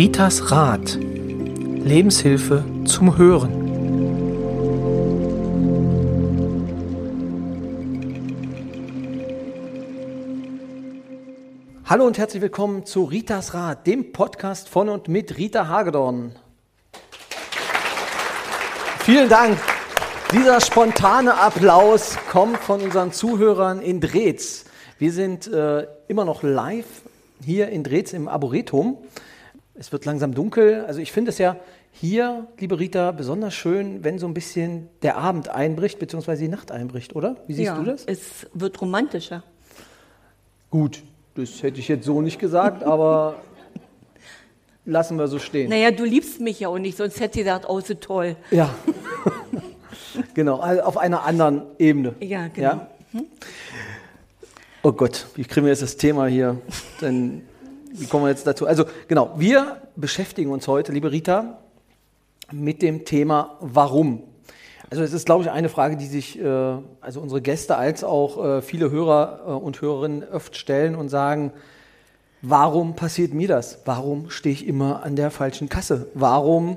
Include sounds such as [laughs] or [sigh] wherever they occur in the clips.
Ritas Rat. Lebenshilfe zum Hören. Hallo und herzlich willkommen zu Ritas Rat, dem Podcast von und mit Rita Hagedorn. Vielen Dank. Dieser spontane Applaus kommt von unseren Zuhörern in Drehz. Wir sind äh, immer noch live hier in Drehz im Arboretum. Es wird langsam dunkel. Also ich finde es ja hier, liebe Rita, besonders schön, wenn so ein bisschen der Abend einbricht, beziehungsweise die Nacht einbricht, oder? Wie siehst ja, du das? Es wird romantischer. Gut, das hätte ich jetzt so nicht gesagt, aber [laughs] lassen wir so stehen. Naja, du liebst mich ja auch nicht, sonst hätte sie gesagt, oh, so toll. Ja, [laughs] genau, also auf einer anderen Ebene. Ja, genau. Hm? Oh Gott, wie kriegen wir jetzt das Thema hier? Denn, wie kommen wir jetzt dazu? Also genau, wir beschäftigen uns heute, liebe Rita, mit dem Thema Warum. Also es ist, glaube ich, eine Frage, die sich äh, also unsere Gäste als auch äh, viele Hörer äh, und Hörerinnen oft stellen und sagen, warum passiert mir das? Warum stehe ich immer an der falschen Kasse? Warum,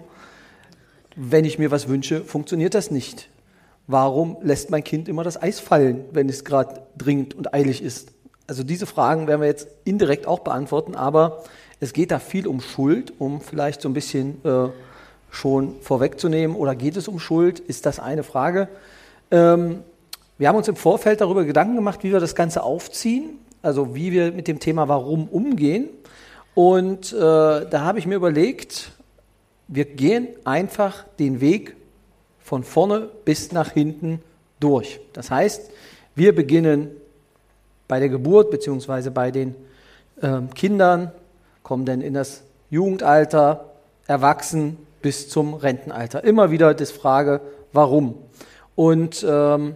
wenn ich mir was wünsche, funktioniert das nicht? Warum lässt mein Kind immer das Eis fallen, wenn es gerade dringend und eilig ist? Also diese Fragen werden wir jetzt indirekt auch beantworten, aber es geht da viel um Schuld, um vielleicht so ein bisschen äh, schon vorwegzunehmen oder geht es um Schuld? Ist das eine Frage? Ähm, wir haben uns im Vorfeld darüber Gedanken gemacht, wie wir das Ganze aufziehen, also wie wir mit dem Thema Warum umgehen. Und äh, da habe ich mir überlegt, wir gehen einfach den Weg von vorne bis nach hinten durch. Das heißt, wir beginnen bei der Geburt bzw. bei den äh, Kindern, kommen dann in das Jugendalter, Erwachsen, bis zum Rentenalter. Immer wieder die Frage, warum? Und ähm,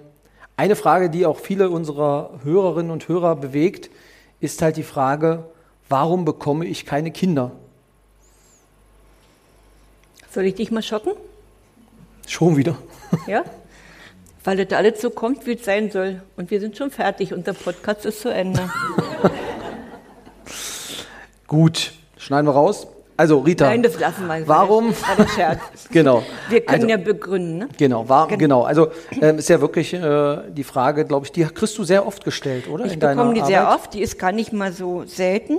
eine Frage, die auch viele unserer Hörerinnen und Hörer bewegt, ist halt die Frage, warum bekomme ich keine Kinder? Soll ich dich mal schocken? Schon wieder. Ja? Weil das alles so kommt, wie es sein soll. Und wir sind schon fertig und der Podcast ist zu Ende. [laughs] Gut, schneiden wir raus. Also Rita, Nein, das lassen wir. warum? [laughs] Genau. Wir können also, ja begründen. Ne? Genau, war, genau. Also ähm, ist ja wirklich äh, die Frage, glaube ich, die kriegst du sehr oft gestellt, oder? Ich In bekomme die Arbeit? sehr oft, die ist gar nicht mal so selten.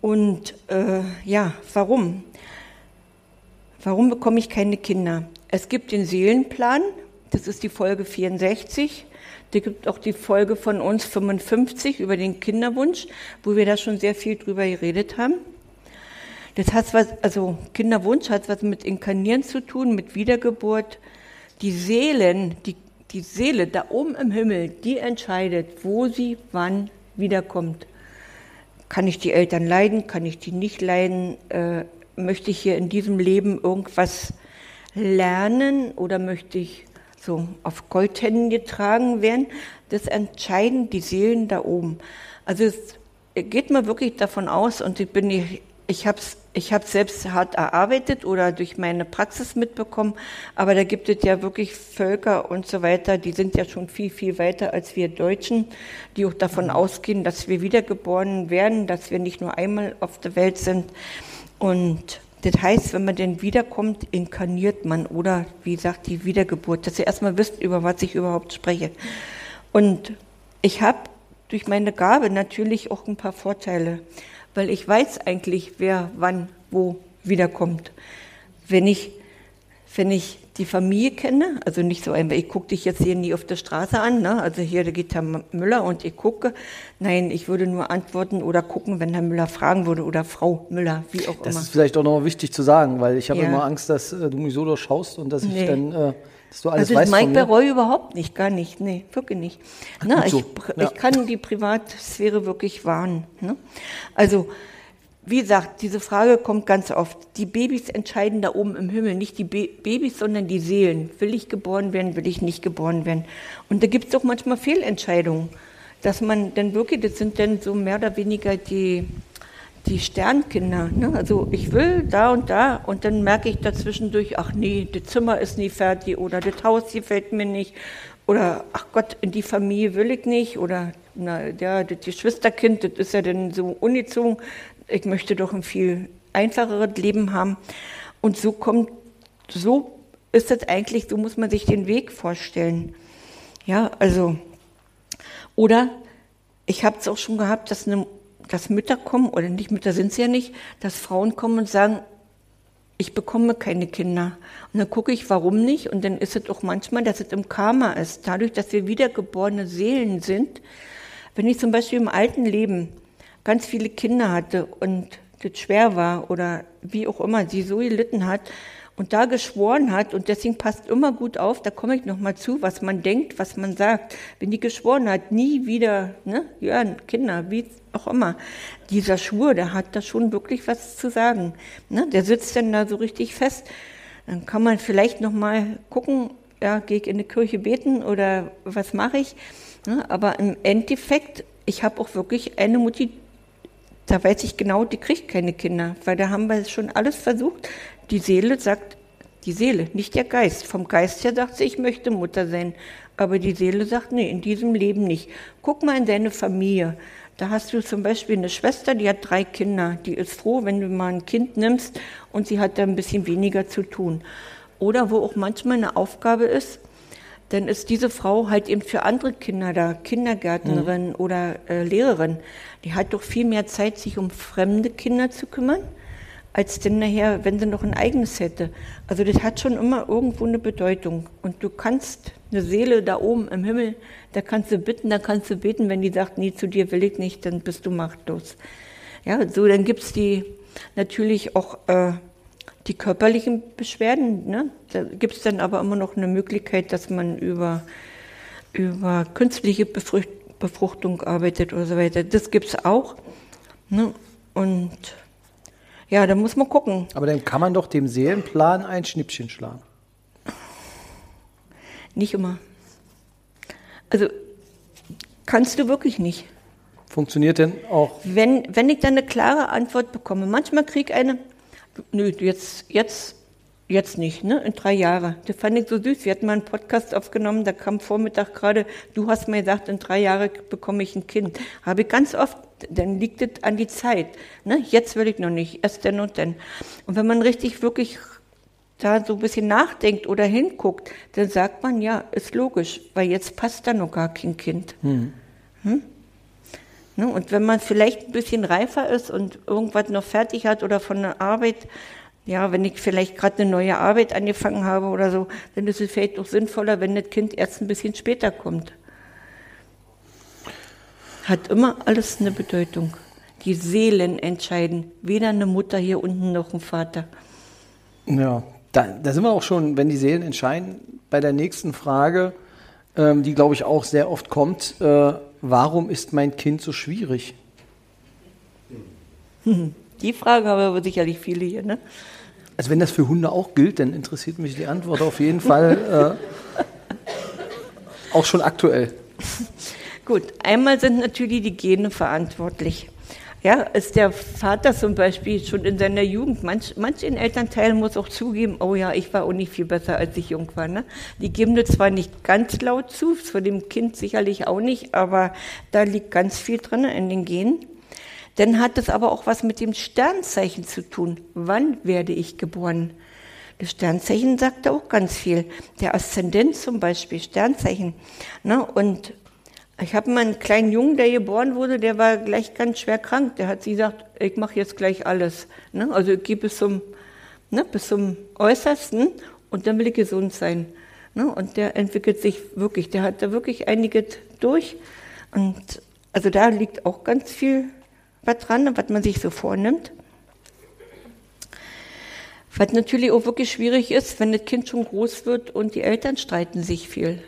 Und äh, ja, warum? Warum bekomme ich keine Kinder? Es gibt den Seelenplan, das ist die Folge 64. Da gibt auch die Folge von uns 55 über den Kinderwunsch, wo wir da schon sehr viel drüber geredet haben. Das hat was, also Kinderwunsch hat was mit Inkarnieren zu tun, mit Wiedergeburt. Die Seelen, die, die Seele da oben im Himmel, die entscheidet, wo sie wann wiederkommt. Kann ich die Eltern leiden? Kann ich die nicht leiden? Äh, möchte ich hier in diesem Leben irgendwas lernen oder möchte ich so auf Goldhennen getragen werden? Das entscheiden die Seelen da oben. Also es geht mir wirklich davon aus und ich bin nicht, ich habe es ich habe selbst hart erarbeitet oder durch meine Praxis mitbekommen, aber da gibt es ja wirklich Völker und so weiter, die sind ja schon viel, viel weiter als wir Deutschen, die auch davon ausgehen, dass wir wiedergeboren werden, dass wir nicht nur einmal auf der Welt sind. Und das heißt, wenn man denn wiederkommt, inkarniert man oder wie sagt die Wiedergeburt, dass ihr erstmal wisst, über was ich überhaupt spreche. Und ich habe durch meine Gabe natürlich auch ein paar Vorteile weil ich weiß eigentlich, wer wann wo wiederkommt. Wenn ich, wenn ich die Familie kenne, also nicht so einfach, ich gucke dich jetzt hier nie auf der Straße an, ne? also hier da geht Herr Müller und ich gucke, nein, ich würde nur antworten oder gucken, wenn Herr Müller fragen würde oder Frau Müller, wie auch das immer. Das ist vielleicht auch noch wichtig zu sagen, weil ich habe Ja. immer Angst, dass äh, du mich so durchschaust und dass ich Nee. dann, äh, dass du alles Also das weißt mag von ich bei mir. Roy überhaupt nicht, gar nicht, nee, wirklich nicht. Na, ich, so. pr- Ja. ich kann die Privatsphäre wirklich wahren. Ne? Also, wie gesagt, diese Frage kommt ganz oft. Die Babys entscheiden da oben im Himmel, nicht die Ba- Babys, sondern die Seelen. Will ich geboren werden, will ich nicht geboren werden? Und da gibt es doch manchmal Fehlentscheidungen, dass man dann wirklich, das sind dann so mehr oder weniger die, die Sternkinder. Ne? Also ich will da und da und dann merke ich dazwischendurch, ach nee, das Zimmer ist nie fertig oder das Haus gefällt mir nicht oder ach Gott, in die Familie will ich nicht oder na, ja, das Geschwisterkind, das ist ja dann so ungezogen. Ich möchte doch ein viel einfacheres Leben haben. Und so kommt, so ist es eigentlich, so muss man sich den Weg vorstellen. Ja, also, oder ich habe es auch schon gehabt, dass, eine, dass Mütter kommen, oder nicht Mütter sind es ja nicht, dass Frauen kommen und sagen, ich bekomme keine Kinder. Und dann gucke ich, warum nicht. Und dann ist es auch manchmal, dass es im Karma ist. Dadurch, dass wir wiedergeborene Seelen sind. Wenn ich zum Beispiel im alten Leben ganz viele Kinder hatte und das schwer war oder wie auch immer sie so gelitten hat, und da geschworen hat, und deswegen passt immer gut auf, da komme ich nochmal zu, was man denkt, was man sagt. Wenn die geschworen hat, nie wieder, ne, ja, Kinder, wie auch immer, dieser Schwur, der hat da schon wirklich was zu sagen. Ne, der sitzt dann da so richtig fest. Dann kann man vielleicht nochmal gucken, ja, gehe ich in die Kirche beten oder was mache ich? Ne, aber im Endeffekt, ich habe auch wirklich eine Mutti, da weiß ich genau, die kriegt keine Kinder, weil da haben wir schon alles versucht. Die Seele sagt, die Seele, nicht der Geist. Vom Geist her sagt sie, ich möchte Mutter sein. Aber die Seele sagt, nee, in diesem Leben nicht. Guck mal in deine Familie. Da hast du zum Beispiel eine Schwester, die hat drei Kinder. Die ist froh, wenn du mal ein Kind nimmst und sie hat da ein bisschen weniger zu tun. Oder wo auch manchmal eine Aufgabe ist, dann ist diese Frau halt eben für andere Kinder da, Kindergärtnerin mhm. oder äh, Lehrerin. Die hat doch viel mehr Zeit, sich um fremde Kinder zu kümmern als denn nachher, wenn sie noch ein eigenes hätte. Also das hat schon immer irgendwo eine Bedeutung. Und du kannst eine Seele da oben im Himmel, da kannst du bitten, da kannst du beten, wenn die sagt, nee, zu dir will ich nicht, dann bist du machtlos. Ja, so, dann gibt's die natürlich auch äh, die körperlichen Beschwerden. Ne? Da gibt's dann aber immer noch eine Möglichkeit, dass man über, über künstliche Befruchtung arbeitet oder so weiter. Das gibt's auch. Ne? Und ja, da muss man gucken. Aber dann kann man doch dem Seelenplan ein Schnippchen schlagen. Nicht immer. Also kannst du wirklich nicht. Funktioniert denn auch? Wenn, wenn ich dann eine klare Antwort bekomme. Manchmal krieg ich eine, nö, jetzt, jetzt, jetzt nicht, ne? In drei Jahren. Das fand ich so süß. Wir hatten mal einen Podcast aufgenommen, da kam Vormittag gerade, du hast mir gesagt, in drei Jahren bekomme ich ein Kind. Habe ich ganz oft dann liegt es an die Zeit. Ne? Jetzt will ich noch nicht, erst dann und dann. Und wenn man richtig wirklich da so ein bisschen nachdenkt oder hinguckt, dann sagt man, ja, ist logisch, weil jetzt passt da noch gar kein Kind. Hm. Hm? Ne? Und wenn man vielleicht ein bisschen reifer ist und irgendwas noch fertig hat oder von der Arbeit, ja, wenn ich vielleicht gerade eine neue Arbeit angefangen habe oder so, dann ist es vielleicht auch sinnvoller, wenn das Kind erst ein bisschen später kommt hat immer alles eine Bedeutung. Die Seelen entscheiden, weder eine Mutter hier unten noch ein Vater. Ja, da, da sind wir auch schon, wenn die Seelen entscheiden, bei der nächsten Frage, ähm, die glaube ich auch sehr oft kommt, äh, warum ist mein Kind so schwierig? [laughs] Die Frage haben aber sicherlich viele hier, ne? Also wenn das für Hunde auch gilt, dann interessiert mich die Antwort auf jeden Fall äh, [laughs] auch schon aktuell. [laughs] Gut, einmal sind natürlich die Gene verantwortlich. Ja, ist der Vater zum Beispiel schon in seiner Jugend, manch, manchen Elternteilen muss auch zugeben, oh ja, ich war auch nicht viel besser, als ich jung war. Ne? Die geben das zwar nicht ganz laut zu, von dem Kind sicherlich auch nicht, aber da liegt ganz viel drin in den Genen. Dann hat es aber auch was mit dem Sternzeichen zu tun. Wann werde ich geboren? Das Sternzeichen sagt auch ganz viel. Der Aszendent zum Beispiel, Sternzeichen. Ne? Und ich habe mal einen kleinen Jungen, der geboren wurde, der war gleich ganz schwer krank. Der hat sie gesagt, ich mache jetzt gleich alles. Ne? Also ich gehe bis zum, ne, bis zum Äußersten und dann will ich gesund sein. Ne? Und der entwickelt sich wirklich, der hat da wirklich einiges durch. Und also da liegt auch ganz viel was dran, was man sich so vornimmt. Was natürlich auch wirklich schwierig ist, wenn das Kind schon groß wird und die Eltern streiten sich viel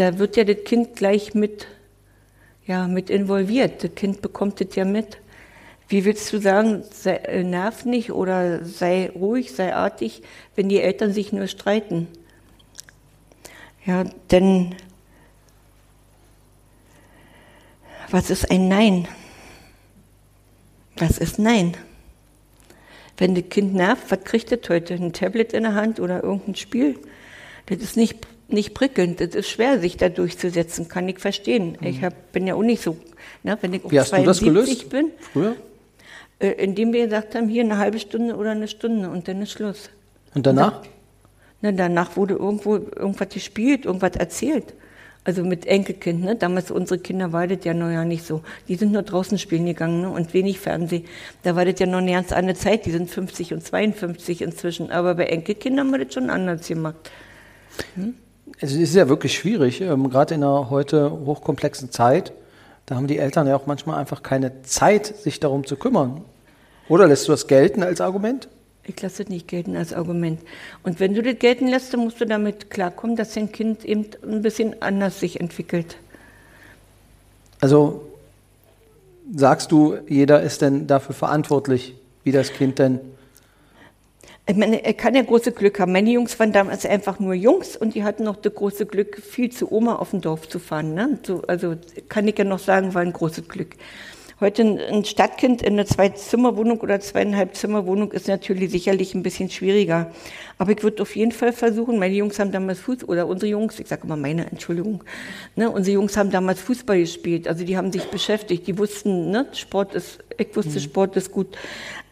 da wird ja das Kind gleich mit, ja, mit involviert. Das Kind bekommt das ja mit. Wie willst du sagen, sei, äh, nerv nicht oder sei ruhig, sei artig, wenn die Eltern sich nur streiten? Ja, denn was ist ein Nein? Was ist Nein? Wenn das Kind nervt, was kriegt das heute? Ein Tablet in der Hand oder irgendein Spiel? Das ist nicht nicht prickelnd. Es ist schwer, sich da durchzusetzen, kann ich verstehen. Mhm. Ich hab, bin ja auch nicht so, ne, wenn ich Wie hast du das gelöst? bin. Früher? Äh, indem wir gesagt haben, hier eine halbe Stunde oder eine Stunde und dann ist Schluss. Und danach? Na, danach wurde irgendwo irgendwas gespielt, irgendwas erzählt. Also mit Enkelkind, ne? Damals unsere Kinder war das ja noch ja nicht so. Die sind nur draußen spielen gegangen, ne? Und wenig Fernsehen. Da war das ja noch eine ganz andere Zeit. Die sind 50 und 52 inzwischen. Aber bei Enkelkindern haben wir das schon anders gemacht. Hm? Es ist ja wirklich schwierig, ähm, gerade in einer heute hochkomplexen Zeit. Da haben die Eltern ja auch manchmal einfach keine Zeit, sich darum zu kümmern. Oder lässt du das gelten als Argument? Ich lasse das nicht gelten als Argument. Und wenn du das gelten lässt, dann musst du damit klarkommen, dass dein Kind eben ein bisschen anders sich entwickelt. Also sagst du, jeder ist denn dafür verantwortlich, wie das Kind denn. Ich meine, er kann ja große Glück haben. Meine Jungs waren damals einfach nur Jungs und die hatten noch das große Glück, viel zu Oma auf dem Dorf zu fahren. Ne? So, also kann ich ja noch sagen, war ein großes Glück. Heute ein Stadtkind in einer Zwei-Zimmer-Wohnung oder Zweieinhalb-Zimmer-Wohnung ist natürlich sicherlich ein bisschen schwieriger. Aber ich würde auf jeden Fall versuchen, meine Jungs haben damals Fußball, oder unsere Jungs, ich sage immer meine, Entschuldigung, ne, unsere Jungs haben damals Fußball gespielt, also die haben sich beschäftigt, die wussten, ne, Sport ist, ich wusste, mhm. Sport ist gut.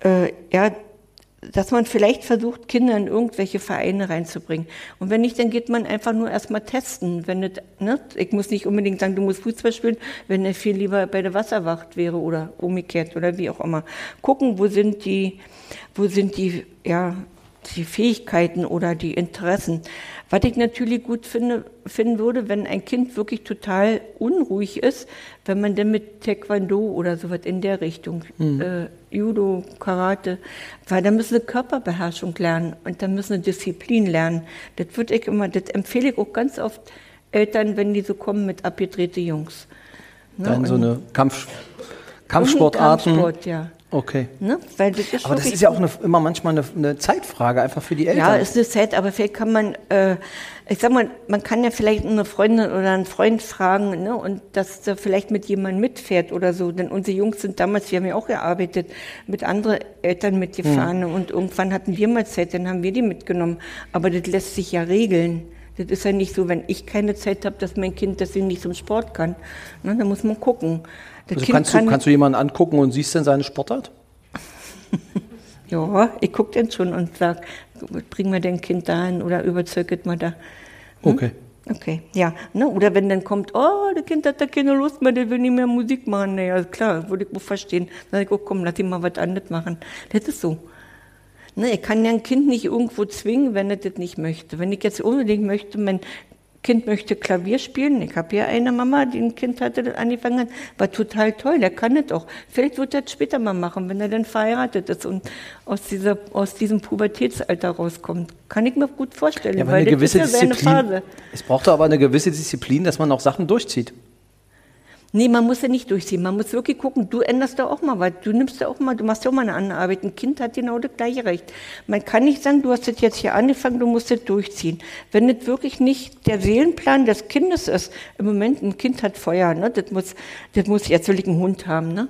Äh, ja, dass man vielleicht versucht, Kinder in irgendwelche Vereine reinzubringen. Und wenn nicht, dann geht man einfach nur erstmal testen. Wenn nicht, ne? Ich muss nicht unbedingt sagen, du musst Fußball spielen, wenn er viel lieber bei der Wasserwacht wäre oder umgekehrt oder wie auch immer. Gucken, wo sind die, wo sind die, ja, die Fähigkeiten oder die Interessen. Was ich natürlich gut finde, finden würde, wenn ein Kind wirklich total unruhig ist, wenn man dann mit Taekwondo oder sowas in der Richtung, mhm. äh, Judo, Karate, weil da müssen sie Körperbeherrschung lernen und da müssen sie Disziplin lernen. Das würde ich immer, das empfehle ich auch ganz oft Eltern, wenn die so kommen mit abgedrehte Jungs. Ne? Dann so eine Kampf, Kampfsportarten. Kampfsport, ja. Okay. Ne? Weil das ist aber das ist ja auch eine, immer manchmal eine, eine, Zeitfrage, einfach für die Eltern. Ja, ist eine Zeit, aber vielleicht kann man, äh, ich sag mal, man kann ja vielleicht eine Freundin oder einen Freund fragen, ne, und dass da vielleicht mit jemandem mitfährt oder so. Denn unsere Jungs sind damals, wir haben ja auch gearbeitet, mit anderen Eltern mitgefahren mhm. und irgendwann hatten wir mal Zeit, dann haben wir die mitgenommen. Aber das lässt sich ja regeln. Das ist ja nicht so, wenn ich keine Zeit habe, dass mein Kind, sie nicht zum Sport kann. Ne, da muss man gucken. Also kannst, kann du, kannst du jemanden angucken und siehst dann seine Sportart? [laughs] ja, ich gucke den schon und sage, bring mir dein Kind dahin oder überzeugt mal da. Hm? Okay. Okay, ja. Ne? Oder wenn dann kommt, oh, das Kind hat da keine Lust mehr, der will nicht mehr Musik machen. Naja, klar, würde ich wohl verstehen. Dann sage ich, oh, komm, lass ihn mal was anderes machen. Das ist so. Ne, ich kann ja ein Kind nicht irgendwo zwingen, wenn er das nicht möchte. Wenn ich jetzt unbedingt möchte, mein Kind möchte Klavier spielen. Ich habe ja eine Mama, die ein Kind hatte, das angefangen hat. War total toll, der kann das auch. Vielleicht wird er das später mal machen, wenn er dann verheiratet ist und aus, dieser, aus diesem Pubertätsalter rauskommt. Kann ich mir gut vorstellen, ja, weil eine gewisse ist ja seine Phase. Es braucht aber eine gewisse Disziplin, dass man auch Sachen durchzieht. Nee, man muss ja nicht durchziehen. Man muss wirklich gucken, du änderst da auch mal was. Du nimmst da auch mal, du machst ja auch mal eine andere Arbeit. Ein Kind hat genau das gleiche Recht. Man kann nicht sagen, du hast das jetzt hier angefangen, du musst das durchziehen. Wenn das wirklich nicht der Seelenplan des Kindes ist, im Moment, ein Kind hat Feuer, ne? Das muss, das muss, jetzt will ich einen Hund haben, ne?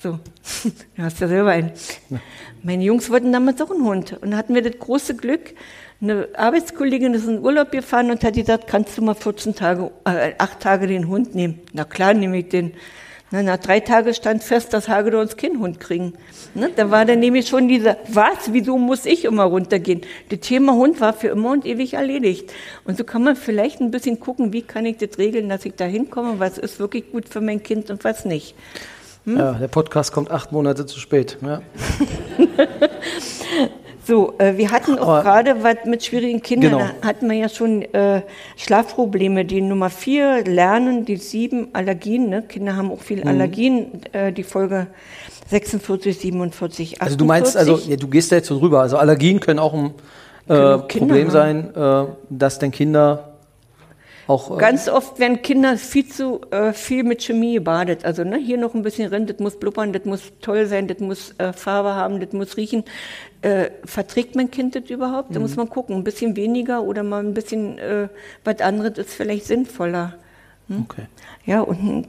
So, [laughs] du hast ja selber einen. Ja. Meine Jungs wollten damals auch einen Hund. Und da hatten wir das große Glück, eine Arbeitskollegin ist in Urlaub gefahren und hat gesagt, kannst du mal 14 Tage, äh, acht Tage den Hund nehmen? Na klar, nehme ich den. Na, nach drei Tagen stand fest, dass Hagedorns keinen Hund kriegen. Ne? Da war dann nämlich schon dieser, was, wieso muss ich immer runtergehen? Das Thema Hund war für immer und ewig erledigt. Und so kann man vielleicht ein bisschen gucken, wie kann ich das regeln, dass ich da hinkomme, was ist wirklich gut für mein Kind und was nicht. Hm? Ja, der Podcast kommt acht Monate zu spät. Ja. [laughs] So, äh, wir hatten auch gerade was mit schwierigen Kindern, genau. da hatten wir ja schon äh, Schlafprobleme. Die Nummer vier, Lernen, die sieben, Allergien. Ne? Kinder haben auch viel mhm. Allergien, äh, die Folge 46, 47, 48. Also du meinst, also ja, du gehst da jetzt so drüber. Also Allergien können auch ein äh, Problem sein, äh, dass denn Kinder auch, äh Ganz oft werden Kinder viel zu äh, viel mit Chemie gebadet. Also ne, hier noch ein bisschen rein, das muss blubbern, das muss toll sein, das muss äh, Farbe haben, das muss riechen. Äh, verträgt mein Kind das überhaupt? Mhm. Da muss man gucken. Ein bisschen weniger oder mal ein bisschen äh, was anderes ist vielleicht sinnvoller. Hm? Okay. Ja, und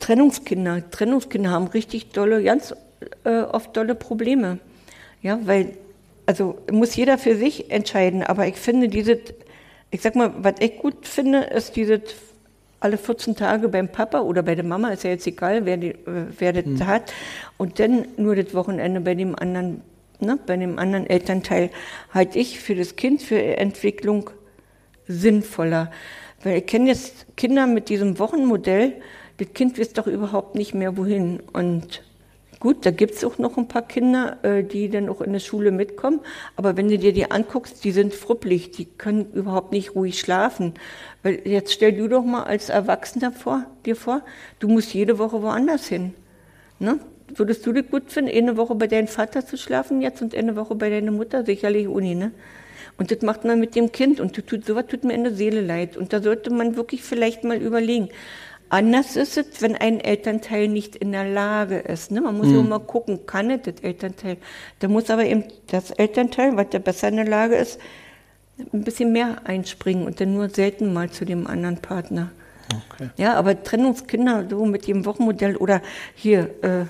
Trennungskinder. Trennungskinder haben richtig dolle, ganz äh, oft dolle Probleme. Ja, weil, also muss jeder für sich entscheiden, aber ich finde, diese ich sag mal, was ich gut finde, ist dieses alle 14 Tage beim Papa oder bei der Mama, ist ja jetzt egal, wer, die, äh, wer das mhm. hat. Und dann nur das Wochenende bei dem anderen, ne, bei dem anderen Elternteil, halte ich für das Kind, für Entwicklung sinnvoller. Weil ich kenne jetzt Kinder mit diesem Wochenmodell, das Kind weiß doch überhaupt nicht mehr wohin. Und Gut, da gibt es auch noch ein paar Kinder, äh, die dann auch in der Schule mitkommen. Aber wenn du dir die anguckst, die sind fruppelig, die können überhaupt nicht ruhig schlafen. Weil jetzt stell du doch mal als Erwachsener vor, dir vor, du musst jede Woche woanders hin. Ne? Würdest du das gut finden, eine Woche bei deinem Vater zu schlafen jetzt und eine Woche bei deiner Mutter? Sicherlich Uni, ne? Und das macht man mit dem Kind und tut, sowas tut mir in der Seele leid. Und da sollte man wirklich vielleicht mal überlegen. Anders ist es, wenn ein Elternteil nicht in der Lage ist. Ne? Man muss mhm. immer gucken, kann es das Elternteil? Da muss aber eben das Elternteil, was da besser in der Lage ist, ein bisschen mehr einspringen und dann nur selten mal zu dem anderen Partner. Okay. Ja, aber Trennungskinder so mit dem Wochenmodell oder hier äh,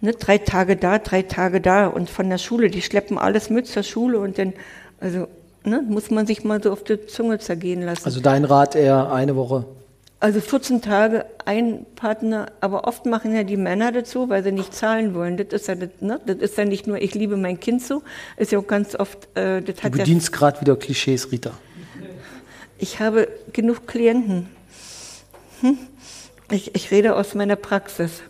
ne, drei Tage da, drei Tage da und von der Schule, die schleppen alles mit zur Schule und dann, also ne, muss man sich mal so auf die Zunge zergehen lassen. Also dein Rat eher eine Woche also 14 Tage ein Partner, aber oft machen ja die Männer dazu, weil sie nicht zahlen wollen. Das ist ja, das, ne? das ist ja nicht nur, ich liebe mein Kind so, ist ja auch ganz oft. Äh, das hat du bedienst ja, gerade wieder Klischees, Rita. Ich habe genug Klienten. Hm? Ich, ich rede aus meiner Praxis.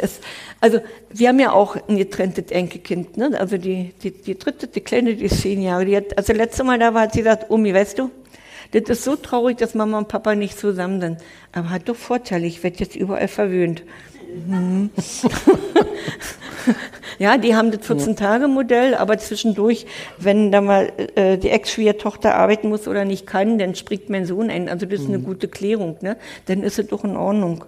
Es, also wir haben ja auch ein getrenntes Enkelkind. Ne? Also die, die, die dritte, die Kleine, die ist zehn Jahre. Die hat, also letztes Mal da war, hat sie gesagt, Omi, weißt du, das ist so traurig, dass Mama und Papa nicht zusammen sind. Aber hat doch Vorteile, ich werde jetzt überall verwöhnt. Mhm. [laughs] ja, die haben das 14-Tage-Modell, aber zwischendurch, wenn da mal äh, die Ex-Schwiegertochter arbeiten muss oder nicht kann, dann springt mein Sohn ein. Also das ist eine mhm. gute Klärung, ne? Dann ist es doch in Ordnung.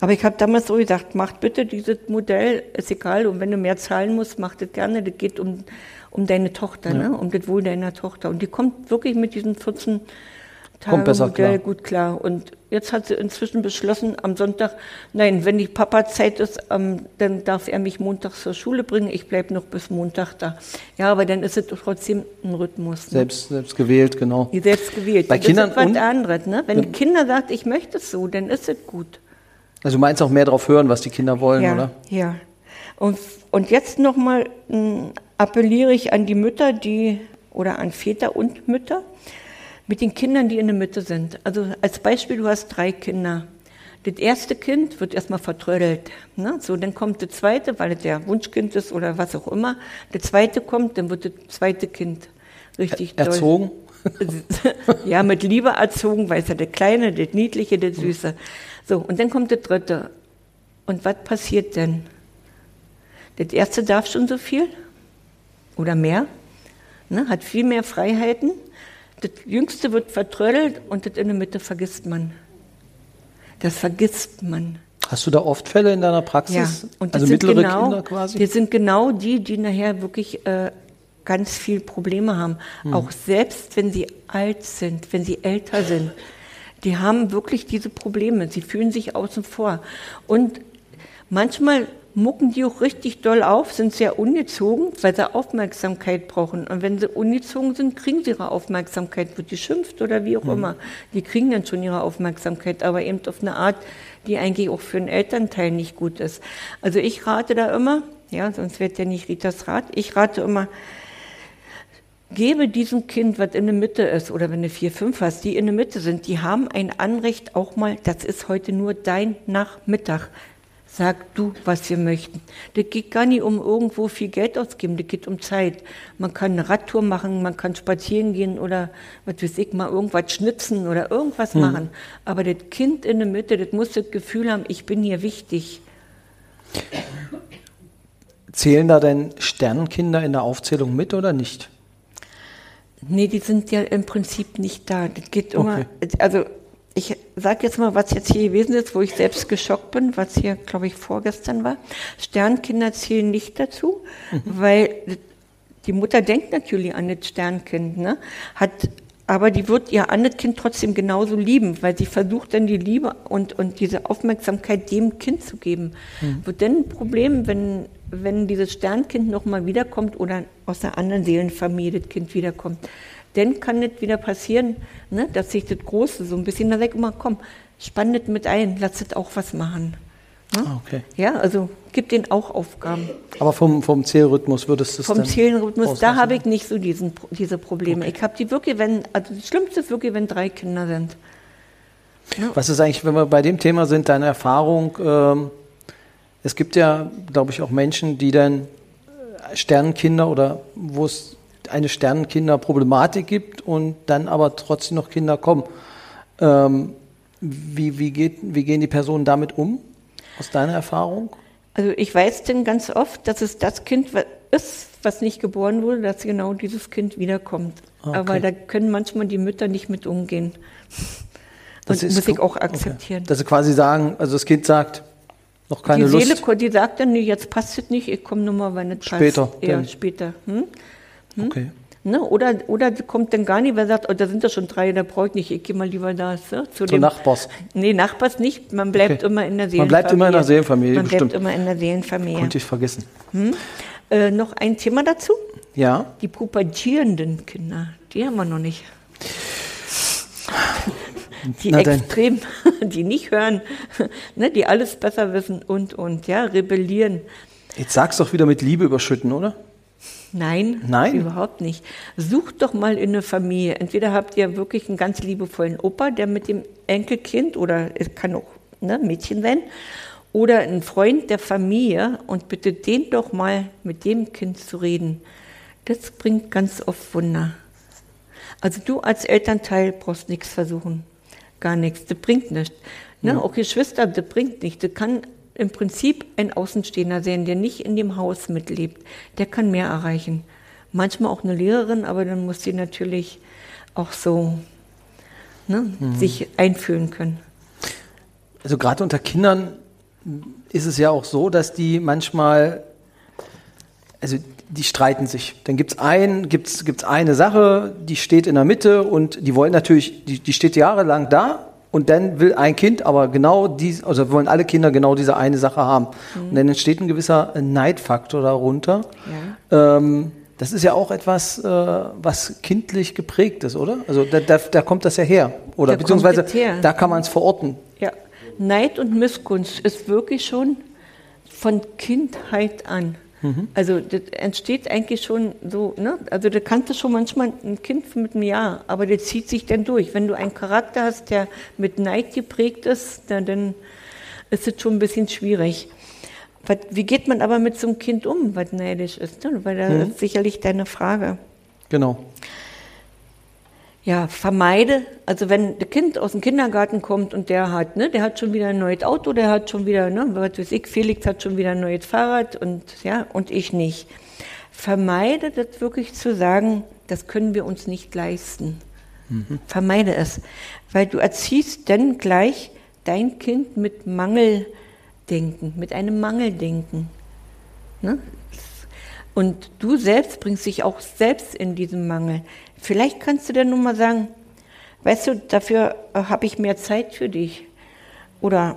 Aber ich habe damals so gesagt, macht bitte dieses Modell, ist egal, und wenn du mehr zahlen musst, mach das gerne, das geht um, um deine Tochter, ja. ne? um das Wohl deiner Tochter. Und die kommt wirklich mit diesen 14 Kommt besser klar. gut klar. Und jetzt hat sie inzwischen beschlossen, am Sonntag, nein, wenn die Papa Zeit ist, ähm, dann darf er mich montags zur Schule bringen. Ich bleibe noch bis Montag da. Ja, aber dann ist es trotzdem ein Rhythmus. Ne? Selbst, selbst gewählt, genau. Selbst gewählt. Bei Kindern das ist was anderes. Ne? Wenn ja. Kinder sagt, ich möchte es so, dann ist es gut. Also du meinst auch mehr darauf hören, was die Kinder wollen, ja, oder? Ja. Und, und jetzt nochmal hm, appelliere ich an die Mütter, die oder an Väter und Mütter, mit den Kindern, die in der Mitte sind. Also als Beispiel, du hast drei Kinder. Das erste Kind wird erstmal vertrödelt. Ne? So, dann kommt das zweite, weil es der Wunschkind ist oder was auch immer. Der zweite kommt, dann wird das zweite Kind richtig er erzogen. [laughs] ja, mit Liebe erzogen, weil es ja der Kleine, das Niedliche, das Süße. So, und dann kommt das dritte. Und was passiert denn? Das erste darf schon so viel oder mehr, ne? hat viel mehr Freiheiten das Jüngste wird vertrödelt und das in der Mitte vergisst man. Das vergisst man. Hast du da oft Fälle in deiner Praxis? Ja, und das also sind mittlere genau, Kinder quasi? Das sind genau die, die nachher wirklich äh, ganz viel Probleme haben. Hm. Auch selbst wenn sie alt sind, wenn sie älter sind. Die haben wirklich diese Probleme. Sie fühlen sich außen vor. Und manchmal mucken die auch richtig doll auf, sind sehr ungezogen, weil sie Aufmerksamkeit brauchen. Und wenn sie ungezogen sind, kriegen sie ihre Aufmerksamkeit, wird die schimpft oder wie auch mhm. immer. Die kriegen dann schon ihre Aufmerksamkeit, aber eben auf eine Art, die eigentlich auch für einen Elternteil nicht gut ist. Also ich rate da immer, ja, sonst wird ja nicht Ritas Rat, ich rate immer, gebe diesem Kind, was in der Mitte ist, oder wenn du vier, fünf hast, die in der Mitte sind, die haben ein Anrecht auch mal, das ist heute nur dein Nachmittag. Sag du, was wir möchten. Das geht gar nicht um irgendwo viel Geld auszugeben, das geht um Zeit. Man kann eine Radtour machen, man kann spazieren gehen oder, was weiß ich, mal irgendwas schnitzen oder irgendwas hm. machen. Aber das Kind in der Mitte, das muss das Gefühl haben, ich bin hier wichtig. Zählen da denn Sternenkinder in der Aufzählung mit oder nicht? Nee, die sind ja im Prinzip nicht da. Das geht immer, okay. also ich sage jetzt mal, was jetzt hier gewesen ist, wo ich selbst geschockt bin, was hier, glaube ich, vorgestern war. Sternkinder zählen nicht dazu, mhm. weil die Mutter denkt natürlich an das Sternkind, ne? hat, aber die wird ihr anderes Kind trotzdem genauso lieben, weil sie versucht dann die Liebe und, und diese Aufmerksamkeit dem Kind zu geben. Mhm. Wird denn ein Problem, wenn, wenn dieses Sternkind nochmal wiederkommt oder aus einer anderen Seelenfamilie das Kind wiederkommt? Dann kann es wieder passieren, ne, dass sich das Große so ein bisschen, da sag ich immer, komm, spann das mit ein, lass es auch was machen. Ne? Ah, okay. Ja, also gib denen auch Aufgaben. Aber vom, vom Zählrhythmus würdest du es Vom dann Zählenrhythmus, da habe ich nicht so diesen, diese Probleme. Ich habe die wirklich, wenn, also das Schlimmste ist wirklich, wenn drei Kinder sind. Was ist eigentlich, wenn wir bei dem Thema sind, deine Erfahrung? Ähm, es gibt ja, glaube ich, auch Menschen, die dann äh, Sternenkinder oder wo es eine Sternenkinder-Problematik gibt und dann aber trotzdem noch Kinder kommen. Ähm, wie, wie, geht, wie gehen die Personen damit um, aus deiner Erfahrung? Also ich weiß denn ganz oft, dass es das Kind ist, was nicht geboren wurde, dass genau dieses Kind wiederkommt. Ah, okay. Aber da können manchmal die Mütter nicht mit umgehen. Das Und ist muss ich auch okay. akzeptieren. Dass sie quasi sagen, also das Kind sagt, noch keine die Lust. Seele, ko- die sagt dann, nee, jetzt passt es nicht, ich komme nur mal, wenn es Später, passt. Ja, dann. später. Hm? Okay. Ne? Oder, oder kommt dann gar nicht, weil sagt, oh, da sind ja schon drei, da brauche ich nicht, ich gehe mal lieber da. So, zu Zu Nachbars. Nee, Nachbars nicht, man bleibt Okay. immer in der Seelenfamilie. Man bleibt immer in der Seelenfamilie, Man bestimmt. bleibt immer in der Seelenfamilie. Konnte ich vergessen. Äh, noch ein Thema dazu? Ja. Die pubertierenden Kinder, die haben wir noch nicht. [laughs] Die Na extrem, [laughs] die nicht hören, [laughs] ne, die alles besser wissen und, und, ja, rebellieren. Jetzt sag's doch wieder mit Liebe überschütten, oder? Nein, Nein? überhaupt nicht. Sucht doch mal in eine Familie. Entweder habt ihr wirklich einen ganz liebevollen Opa, der mit dem Enkelkind oder es kann auch ne, Mädchen sein, oder einen Freund der Familie und bitte den doch mal mit dem Kind zu reden. Das bringt ganz oft Wunder. Also du als Elternteil brauchst nichts versuchen. Gar nichts. Das bringt nichts. Ne? Auch Geschwister, das bringt nichts. Das kann im Prinzip ein Außenstehender sein, der nicht in dem Haus mitlebt. Der kann mehr erreichen. Manchmal auch eine Lehrerin, aber dann muss sie natürlich auch so ne, sich einfühlen können. Also gerade unter Kindern ist es ja auch so, dass die manchmal, also die streiten sich. Dann gibt's ein, gibt's, gibt's eine Sache, die steht in der Mitte und die wollen natürlich, die, die steht jahrelang da und dann will ein Kind aber genau dies, also wollen alle Kinder genau diese eine Sache haben. Und dann entsteht ein gewisser Neidfaktor darunter. Ähm, das ist ja auch etwas, äh, was kindlich geprägt ist, oder? Also da, da, da kommt das ja her. Oder Da beziehungsweise da kann man es verorten. Ja, Neid und Missgunst ist wirklich schon von Kindheit an. Also das entsteht eigentlich schon so, ne? Also da kannte schon manchmal ein Kind mit einem Jahr, aber das zieht sich dann durch. Wenn du einen Charakter hast, der mit Neid geprägt ist, dann, dann ist es schon ein bisschen schwierig. Was, wie geht man aber mit so einem Kind um, was neidisch ist? Ne? Weil da ist sicherlich deine Frage. Genau. Ja, vermeide, also wenn das Kind aus dem Kindergarten kommt und der hat, ne, der hat schon wieder ein neues Auto, der hat schon wieder, ne, was weiß ich, Felix hat schon wieder ein neues Fahrrad und ja, und ich nicht. Vermeide das wirklich zu sagen, das können wir uns nicht leisten. Vermeide es, weil du erziehst dann gleich dein Kind mit Mangeldenken, mit einem Mangeldenken. Ne? Und du selbst bringst dich auch selbst in diesen Mangel. Vielleicht kannst du dann nur mal sagen, weißt du, dafür äh, habe ich mehr Zeit für dich. Oder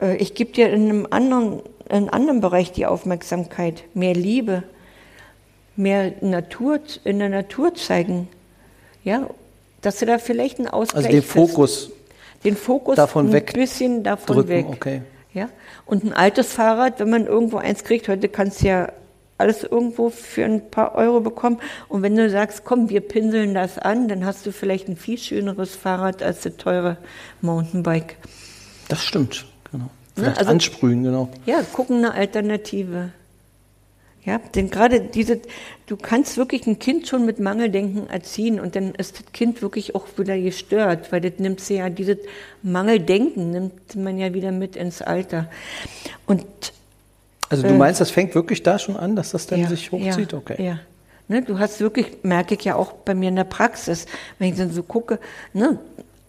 äh, ich gebe dir in einem anderen, in einem anderen Bereich die Aufmerksamkeit, mehr Liebe, mehr Natur, in der Natur zeigen. Ja, dass du da vielleicht einen Ausgleich Also den. Fokus den Fokus davon ein weg bisschen davon drücken, weg. okay. Ja? Und ein altes Fahrrad, wenn man irgendwo eins kriegt, heute kannst du ja alles irgendwo für ein paar Euro bekommen. Und wenn du sagst, komm, wir pinseln das an, dann hast du vielleicht ein viel schöneres Fahrrad als das teure Mountainbike. Das stimmt, genau. Vielleicht also- ansprühen, genau. Ja, gucken eine Alternative. Ja, denn gerade diese, du kannst wirklich ein Kind schon mit Mangeldenken erziehen und dann ist das Kind wirklich auch wieder gestört, weil das nimmt sie ja, dieses Mangeldenken nimmt man ja wieder mit ins Alter. Und Also du meinst, das fängt wirklich da schon an, dass das dann Äh. ja, sich hochzieht? Ja, okay. Ja. Ne, du hast wirklich, merke ich ja auch bei mir in der Praxis, wenn ich dann so gucke, ne,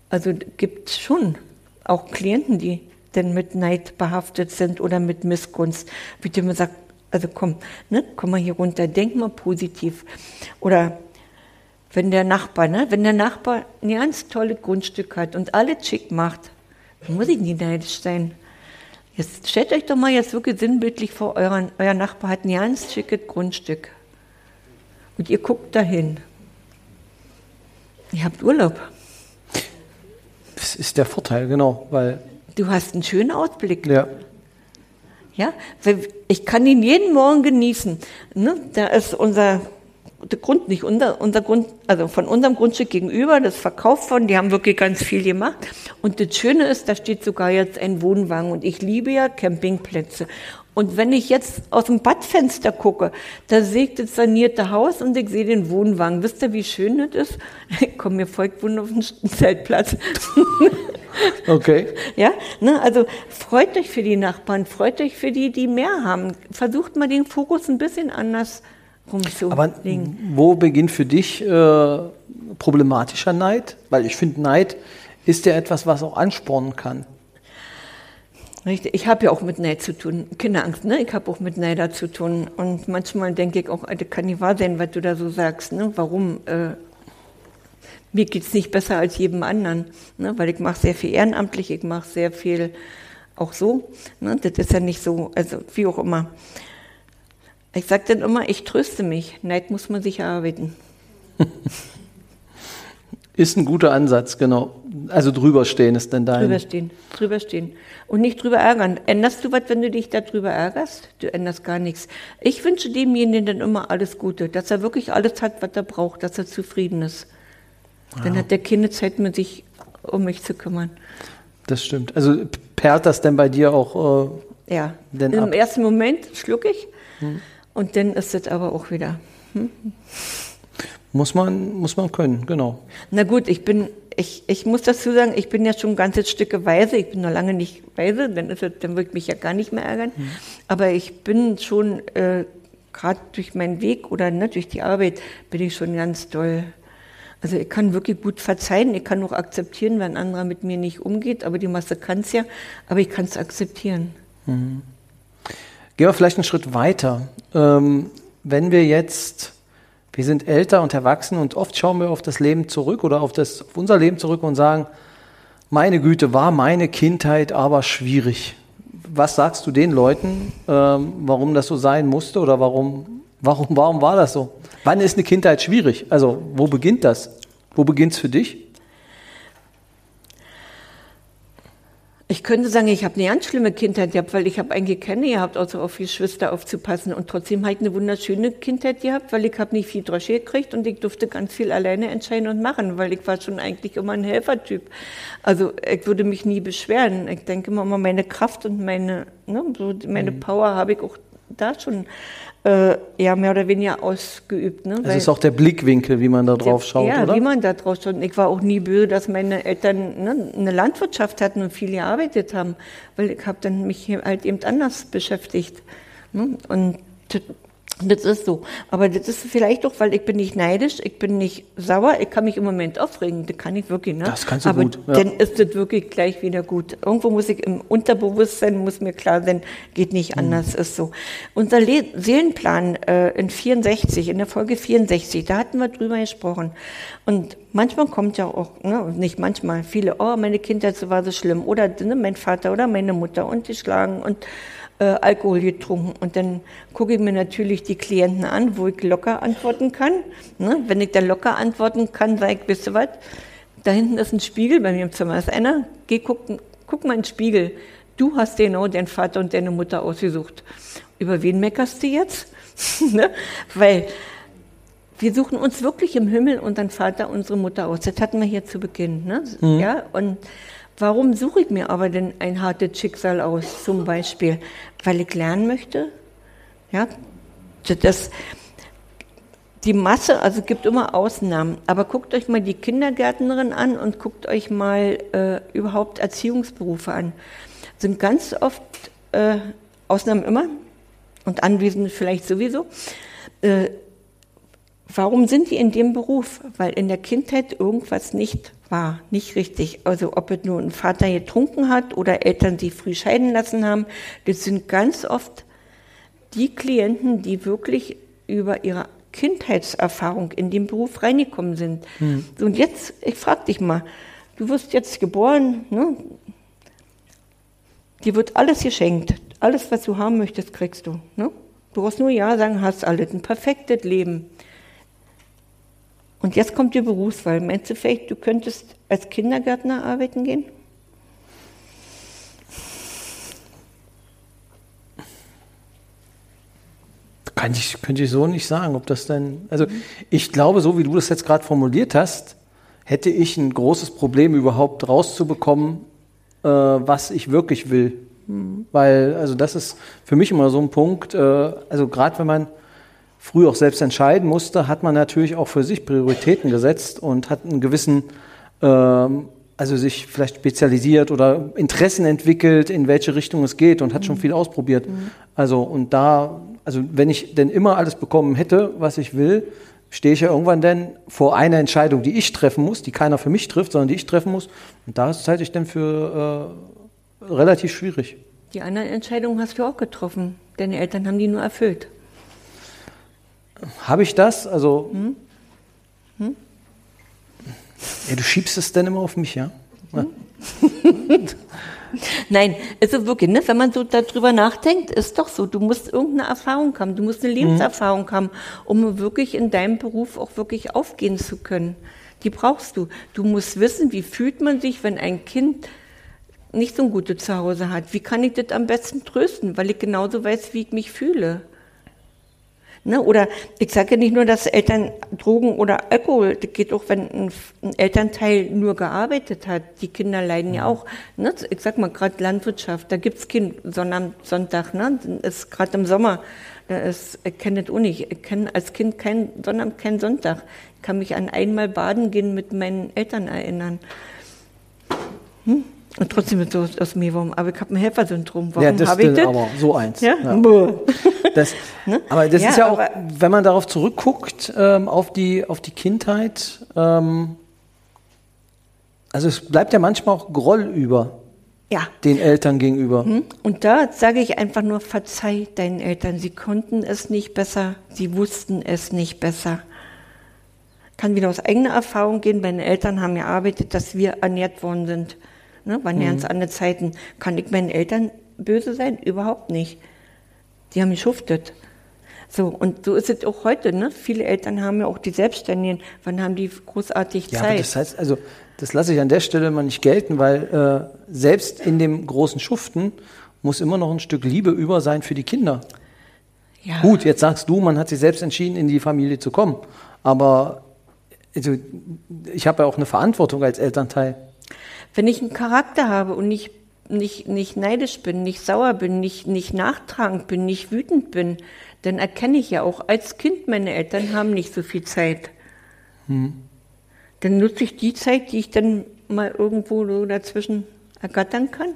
also gibt schon auch Klienten, die denn mit Neid behaftet sind oder mit Missgunst, wie du mir sagst, also komm, ne, komm mal hier runter, denk mal positiv. Oder wenn der Nachbar, ne, wenn der Nachbar ein ganz tolles Grundstück hat und alles schick macht, dann muss ich nie neidisch sein. Jetzt stellt euch doch mal jetzt wirklich sinnbildlich vor, euren, euer Nachbar hat ein ganz schickes Grundstück. Und ihr guckt dahin. Ihr habt Urlaub. Das ist der Vorteil, genau, weil. Du hast einen schönen Ausblick. Ja. Ja, ich kann ihn jeden Morgen genießen. Ne? Da ist unser der Grund, nicht unser, unser Grund, also von unserem Grundstück gegenüber, das verkauft worden, die haben wirklich ganz viel gemacht. Und das Schöne ist, da steht sogar jetzt ein Wohnwagen und ich liebe ja Campingplätze. Und wenn ich jetzt aus dem Badfenster gucke, da sehe ich das sanierte Haus und ich sehe den Wohnwagen. Wisst ihr, wie schön das ist? [laughs] Ich komme mir folgt wunder auf den Zeltplatz. [laughs] Okay. Ja, ne, also freut euch für die Nachbarn, freut euch für die, die mehr haben. Versucht mal den Fokus ein bisschen anders rumzulegen. Aber wo beginnt für dich äh, problematischer Neid? Weil ich finde, Neid ist ja etwas, was auch anspornen kann. Richtig. Ich habe ja auch mit Neid zu tun. Kinderangst, ne? Ich habe auch mit Neider zu tun. Und manchmal denke ich auch, das kann nicht wahr sein, was du da so sagst. Ne? Warum? Äh, mir es nicht besser als jedem anderen. Ne? Weil ich mache sehr viel ehrenamtlich, ich mache sehr viel auch so. Ne? Das ist ja nicht so, also wie auch immer. Ich sage dann immer, ich tröste mich. Neid muss man sich erarbeiten. [laughs] Ist ein guter Ansatz, genau. Also drüber stehen ist denn dein. Drüber stehen, drüber stehen. Und nicht drüber ärgern. Änderst du was, wenn du dich darüber ärgerst? Du änderst gar nichts. Ich wünsche demjenigen dann immer alles Gute, dass er wirklich alles hat, was er braucht, dass er zufrieden ist. Ja. Dann hat der Kind Zeit, mit sich um mich zu kümmern. Das stimmt. Also perlt das denn bei dir auch? Äh, ja. Im ab? ersten Moment schluck ich. Hm. Und dann ist es aber auch wieder. Hm? Muss man, muss man können, genau. Na gut, ich bin, ich, ich muss dazu sagen, ich bin ja schon ganze Stücke weise. Ich bin noch lange nicht weise, dann, ist es, dann wird mich ja gar nicht mehr ärgern. Mhm. Aber ich bin schon, äh, gerade durch meinen Weg oder ne, durch die Arbeit, bin ich schon ganz doll. Also ich kann wirklich gut verzeihen, ich kann auch akzeptieren, wenn ein anderer mit mir nicht umgeht, aber die Masse kann es ja, aber ich kann es akzeptieren. Mhm. Gehen wir vielleicht einen Schritt weiter. Ähm, wenn wir jetzt, wir sind älter und erwachsen und oft schauen wir auf das Leben zurück oder auf, das, auf unser Leben zurück und sagen, meine Güte, war meine Kindheit aber schwierig. Was sagst du den Leuten, ähm, warum das so sein musste oder warum, warum, warum war das so? Wann ist eine Kindheit schwierig? Also wo beginnt das? Wo beginnt es für dich? Ich könnte sagen, ich habe eine ganz schlimme Kindheit gehabt, weil ich habe eigentlich keine gehabt, außer auf Geschwister aufzupassen. Und trotzdem habe ich eine wunderschöne Kindheit gehabt, weil ich habe nicht viel Drosche gekriegt und ich durfte ganz viel alleine entscheiden und machen, weil ich war schon eigentlich immer ein Helfertyp. Also ich würde mich nie beschweren. Ich denke immer, meine Kraft und meine, ne, so meine mhm. Power habe ich auch da schon äh, ja mehr oder weniger ausgeübt. Ne? Das ist auch der Blickwinkel, wie man da drauf der, schaut, ja, oder? wie man da drauf schaut. Ich war auch nie böse, dass meine Eltern ne, eine Landwirtschaft hatten und viel gearbeitet haben, weil ich habe dann mich halt eben anders beschäftigt. Ne? Und das ist so. Aber das ist vielleicht auch, weil ich bin nicht neidisch, ich bin nicht sauer, ich kann mich im Moment aufregen, das kann ich wirklich, ne? Das kannst du Aber gut. Ja. dann ist das wirklich gleich wieder gut. Irgendwo muss ich im Unterbewusstsein, muss mir klar sein, geht nicht mhm. anders, mhm. ist so. Unser Le Seelenplan äh, in 64, in der Folge 64, da hatten wir drüber gesprochen. Und manchmal kommt ja auch, ne, nicht manchmal, viele, oh, meine Kindheit war so schlimm, oder ne, mein Vater oder meine Mutter und die schlagen und äh, Alkohol getrunken. Und dann gucke ich mir natürlich die Klienten an, wo ich locker antworten kann. Ne? Wenn ich da locker antworten kann, sage ich, wisst ihr was, da hinten ist ein Spiegel, bei mir im Zimmer ist einer, geh gucken, guck mal in den Spiegel. Du hast genau deinen Vater und deine Mutter ausgesucht. Über wen meckerst du jetzt? [laughs] ne? Weil wir suchen uns wirklich im Himmel unseren Vater, unsere Mutter aus. Das hatten wir hier zu Beginn. Ne? Mhm. Ja, und Warum suche ich mir aber denn ein hartes Schicksal aus, zum Beispiel? Weil ich lernen möchte? Ja, das, die Masse, also es gibt immer Ausnahmen, aber guckt euch mal die Kindergärtnerin an und guckt euch mal äh, überhaupt Erziehungsberufe an. Sind ganz oft äh, Ausnahmen immer und Anwesende vielleicht sowieso. Äh, warum sind die in dem Beruf? Weil in der Kindheit irgendwas nicht war nicht richtig. Also ob es nur ein Vater getrunken hat oder Eltern sich früh scheiden lassen haben, das sind ganz oft die Klienten, die wirklich über ihre Kindheitserfahrung in den Beruf reingekommen sind. Hm. Und jetzt, ich frage dich mal, du wirst jetzt geboren, ne? dir wird alles geschenkt. Alles, was du haben möchtest, kriegst du. Ne? Du brauchst nur Ja sagen, hast alles. Ein perfektes Leben. Und jetzt kommt die Berufswahl. Meinst du vielleicht, du könntest als Kindergärtner arbeiten gehen? Kann ich, könnte ich so nicht sagen, ob das denn. Also ich glaube, so wie du das jetzt gerade formuliert hast, hätte ich ein großes Problem überhaupt rauszubekommen, äh, was ich wirklich will. Mhm. Weil, also das ist für mich immer so ein Punkt, äh, also gerade wenn man früh auch selbst entscheiden musste, hat man natürlich auch für sich Prioritäten gesetzt und hat einen gewissen, ähm, also sich vielleicht spezialisiert oder Interessen entwickelt, in welche Richtung es geht und hat mhm. schon viel ausprobiert. Mhm. Also und da, also wenn ich denn immer alles bekommen hätte, was ich will, stehe ich ja irgendwann dann vor einer Entscheidung, die ich treffen muss, die keiner für mich trifft, sondern die ich treffen muss. Und da ist es halt dann für äh, relativ schwierig. Die anderen Entscheidungen hast du auch getroffen. Deine Eltern haben die nur erfüllt. Habe ich das? Also. Hm? Hm? Ja, du schiebst es dann immer auf mich, ja? Hm? [laughs] Nein, also wirklich, ne, wenn man so darüber nachdenkt, ist doch so, du musst irgendeine Erfahrung haben, du musst eine Lebenserfahrung mhm. haben, um wirklich in deinem Beruf auch wirklich aufgehen zu können. Die brauchst du. Du musst wissen, wie fühlt man sich, wenn ein Kind nicht so ein gutes Zuhause hat. Wie kann ich das am besten trösten, weil ich genauso weiß, wie ich mich fühle. Ne? Oder ich sage ja nicht nur, dass Eltern Drogen oder Alkohol, das geht auch, wenn ein, ein Elternteil nur gearbeitet hat. Die Kinder leiden ja auch. Ne? Ich sag mal, gerade Landwirtschaft, da gibt's keinen Sonntag, ne? Das ist gerade im Sommer. Da ist, ich kenne das auch nicht. Ich kenne als Kind keinen Sonnabend, keinen Sonntag. Ich kann mich an einmal baden gehen mit meinen Eltern erinnern. Hm? Und trotzdem wird so aus mir, warum? Aber ich habe ein Helfersyndrom. Warum ja, das habe ich das? aber so eins. Ja? ja. Das, [laughs] ne? Aber das ja, ist ja auch, wenn man darauf zurückguckt, ähm, auf, die, auf die Kindheit, ähm, also es bleibt ja manchmal auch Groll über. Ja. Den Eltern gegenüber. Hm? Und da sage ich einfach nur, verzeih deinen Eltern. Sie konnten es nicht besser. Sie wussten es nicht besser. Kann wieder aus eigener Erfahrung gehen. Meine Eltern haben gearbeitet, dass wir ernährt worden sind. Ne? Waren mhm. ganz andere Zeiten. Kann ich meinen Eltern böse sein? Überhaupt nicht. Die haben geschuftet. So, und so ist es auch heute. Ne? Viele Eltern haben ja auch die Selbstständigen. Wann haben die großartig ja, Zeit? Aber das heißt, also, das lasse ich an der Stelle mal nicht gelten, weil äh, selbst in dem großen Schuften muss immer noch ein Stück Liebe über sein für die Kinder. Ja. Gut, jetzt sagst du, man hat sich selbst entschieden, in die Familie zu kommen. Aber also, ich habe ja auch eine Verantwortung als Elternteil. Wenn ich einen Charakter habe und nicht, nicht, nicht neidisch bin, nicht sauer bin, nicht, nicht nachtragend bin, nicht wütend bin, dann erkenne ich ja auch als Kind, meine Eltern haben nicht so viel Zeit. Hm. Dann nutze ich die Zeit, die ich dann mal irgendwo so dazwischen ergattern kann.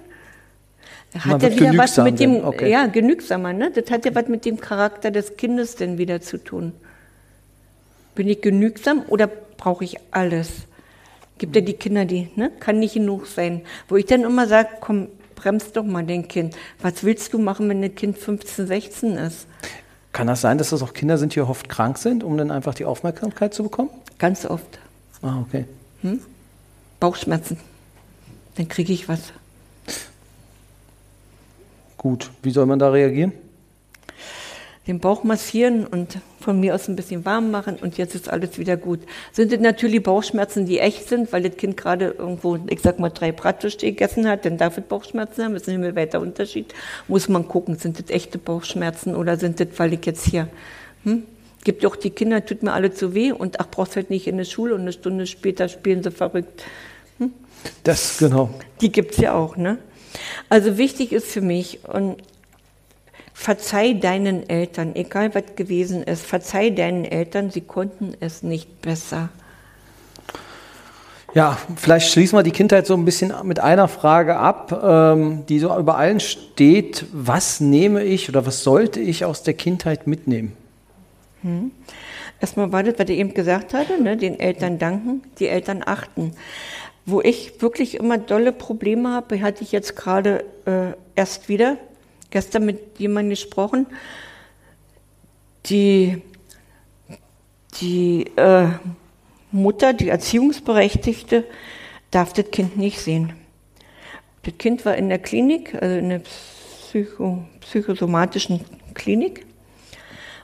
Hat ja wieder was mit dem, okay. ja, genügsamer, ne? Das hat ja was mit dem Charakter des Kindes denn wieder zu tun. Bin ich genügsam oder brauche ich alles? Gibt ja die Kinder, die, ne, kann nicht genug sein. Wo ich dann immer sage, komm, bremst doch mal dein Kind. Was willst du machen, wenn ein Kind 15, 16 ist? Kann das sein, dass das auch Kinder sind, die oft krank sind, um dann einfach die Aufmerksamkeit zu bekommen? Ganz oft. Ah, okay. Hm? Bauchschmerzen. Dann kriege ich was. Gut, wie soll man da reagieren? Den Bauch massieren und von mir aus ein bisschen warm machen und jetzt ist alles wieder gut. Sind es natürlich Bauchschmerzen, die echt sind, weil das Kind gerade irgendwo, ich sag mal, drei Bratwürste gegessen hat, dann darf es Bauchschmerzen haben, das ist ein weiter Unterschied. Muss man gucken, sind das echte Bauchschmerzen oder sind das, weil ich jetzt hier, hm? Gibt auch die Kinder, tut mir alle zu weh und ach, brauchst halt nicht in der Schule und eine Stunde später spielen sie verrückt. Hm? Das, genau. Die gibt's ja auch, ne? Also wichtig ist für mich, und Verzeih deinen Eltern, egal was gewesen ist, verzeih deinen Eltern, sie konnten es nicht besser. Ja, vielleicht schließen wir die Kindheit so ein bisschen mit einer Frage ab, ähm, die so über allen steht. Was nehme ich oder was sollte ich aus der Kindheit mitnehmen? Hm. Erstmal war das, was ich eben gesagt hatte, ne? den Eltern danken, die Eltern achten. Wo ich wirklich immer dolle Probleme habe, hatte ich jetzt gerade äh, erst wieder, gestern mit jemandem gesprochen, die, die äh, Mutter, die Erziehungsberechtigte, darf das Kind nicht sehen. Das Kind war in der Klinik, also in der Psycho, psychosomatischen Klinik.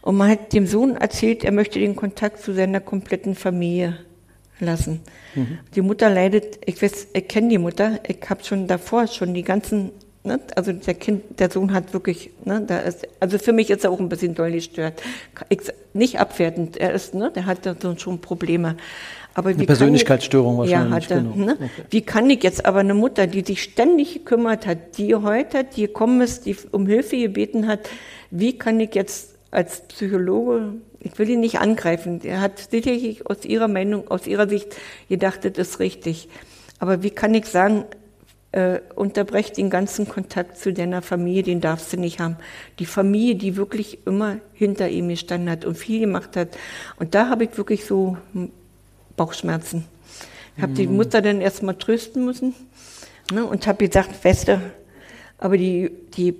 Und man hat dem Sohn erzählt, er möchte den Kontakt zu seiner kompletten Familie lassen. Mhm. Die Mutter leidet, ich weiß, ich kenne die Mutter, ich habe schon davor schon die ganzen, ne, also der Kind, der Sohn hat wirklich, ne, da ist, also für mich ist er auch ein bisschen doll gestört. Ich, nicht abwertend, er ist, ne, der hat da schon Probleme. Aber eine Persönlichkeitsstörung ich, wahrscheinlich. Ja, hatte. Genau. Ne? Okay. Wie kann ich jetzt aber eine Mutter, die sich ständig gekümmert hat, die heute hat, die gekommen ist, die um Hilfe gebeten hat, wie kann ich jetzt als Psychologe, ich will ihn nicht angreifen, er hat sicherlich aus ihrer Meinung, aus ihrer Sicht gedacht, das ist richtig. Aber wie kann ich sagen, äh, unterbrech den ganzen Kontakt zu deiner Familie, den darfst du nicht haben. Die Familie, die wirklich immer hinter ihm gestanden hat und viel gemacht hat. Und da habe ich wirklich so Bauchschmerzen. Ich habe die mhm. Mutter dann erstmal trösten müssen ne, und habe gesagt, Weste, aber die, die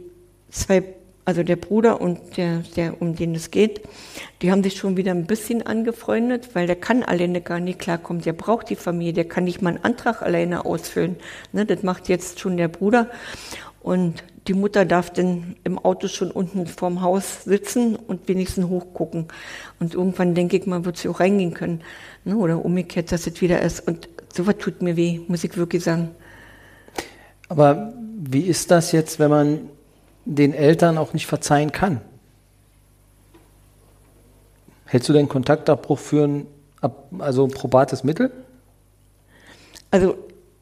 zwei, also der Bruder und der, der, um den es geht, die haben sich schon wieder ein bisschen angefreundet, weil der kann alleine gar nicht klarkommen. Der braucht die Familie, der kann nicht mal einen Antrag alleine ausfüllen. Ne, das macht jetzt schon der Bruder. Und die Mutter darf dann im Auto schon unten vorm Haus sitzen und wenigstens hochgucken. Und irgendwann denke ich mal, wird sie auch reingehen können. Ne? Oder umgekehrt, dass es wieder ist. Und sowas tut mir weh, muss ich wirklich sagen. Aber wie ist das jetzt, wenn man den Eltern auch nicht verzeihen kann? Hältst du den Kontaktabbruch für ein also probates Mittel? Also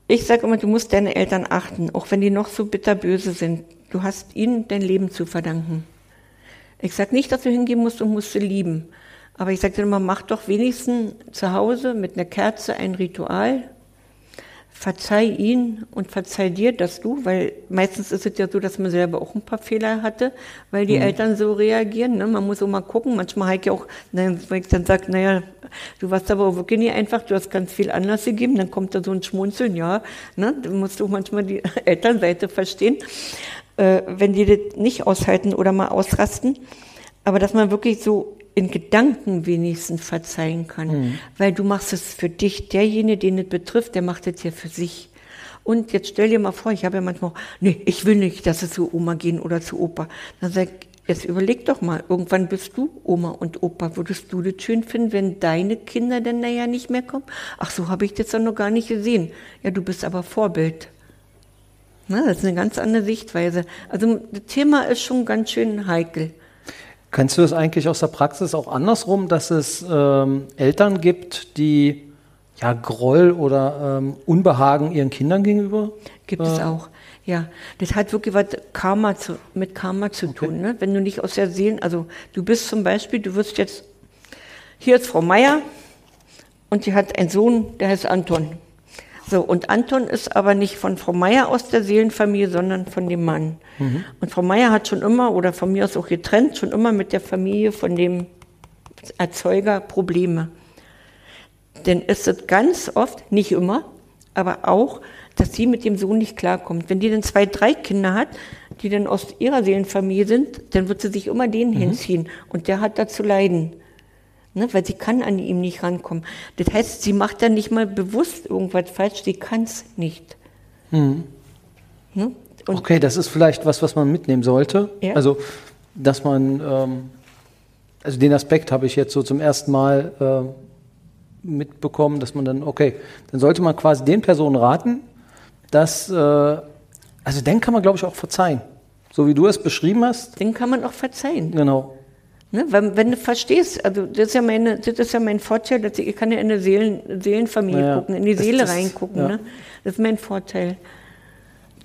ich sage immer, du musst deine Eltern achten, auch wenn die noch so bitterböse sind. Du hast ihnen dein Leben zu verdanken. Ich sage nicht, dass du hingehen musst und musst sie lieben. Aber ich sage immer, mach doch wenigstens zu Hause mit einer Kerze ein Ritual. Verzeih ihn und verzeih dir, dass du, weil meistens ist es ja so, dass man selber auch ein paar Fehler hatte, weil die mhm. Eltern so reagieren. Ne? Man muss auch mal gucken. Manchmal halt ja auch, wenn ich dann sage, naja, du warst aber auch wirklich nicht einfach, du hast ganz viel Anlass gegeben, dann kommt da so ein Schmunzeln, ja, ne? du musst auch manchmal die [laughs] Elternseite verstehen, äh, wenn die das nicht aushalten oder mal ausrasten. Aber dass man wirklich so in Gedanken wenigstens verzeihen kann. Mhm. Weil du machst es für dich. Derjenige, den es betrifft, der macht es ja für sich. Und jetzt stell dir mal vor, ich habe ja manchmal, nee, ich will nicht, dass es zu Oma gehen oder zu Opa. Dann sag ich, jetzt überleg doch mal, irgendwann bist du Oma und Opa. Würdest du das schön finden, wenn deine Kinder denn naja nicht mehr kommen? Ach, so habe ich das dann noch gar nicht gesehen. Ja, du bist aber Vorbild. Na, das ist eine ganz andere Sichtweise. Also das Thema ist schon ganz schön heikel. Kennst du das eigentlich aus der Praxis auch andersrum, dass es ähm, Eltern gibt, die ja Groll oder ähm, Unbehagen ihren Kindern gegenüber? Gibt äh, es auch. Ja, das hat wirklich was Karma zu, mit Karma zu okay. tun. Ne? Wenn du nicht aus der Seelen, also du bist zum Beispiel, du wirst jetzt, hier ist Frau Meier und die hat einen Sohn, der heißt Anton. So, und Anton ist aber nicht von Frau Meier aus der Seelenfamilie, sondern von dem Mann. Mhm. Und Frau Meier hat schon immer, oder von mir aus auch getrennt, schon immer mit der Familie von dem Erzeuger Probleme. Denn es ist ganz oft, nicht immer, aber auch, dass sie mit dem Sohn nicht klarkommt. Wenn die dann zwei, drei Kinder hat, die dann aus ihrer Seelenfamilie sind, dann wird sie sich immer denen mhm. hinziehen. Und der hat da zu leiden ne, weil sie kann an ihm nicht rankommen. Das heißt, sie macht dann nicht mal bewusst irgendwas falsch, sie kann es nicht. Mhm. Ne? okay, das ist vielleicht was, was man mitnehmen sollte. Ja. Also, dass man, ähm, also den Aspekt habe ich jetzt so zum ersten Mal äh, mitbekommen, dass man dann, okay, dann sollte man quasi den Personen raten, dass, äh, also den kann man, glaube ich, auch verzeihen. So wie du es beschrieben hast. Den kann man auch verzeihen. Genau. Ne? Wenn, wenn, du verstehst, also das ist ja, meine, das ist ja mein Vorteil, dass ich, ich kann ja in eine Seelen, Seelenfamilie naja, gucken, in die Seele das, reingucken. Ja. Ne? Das ist mein Vorteil.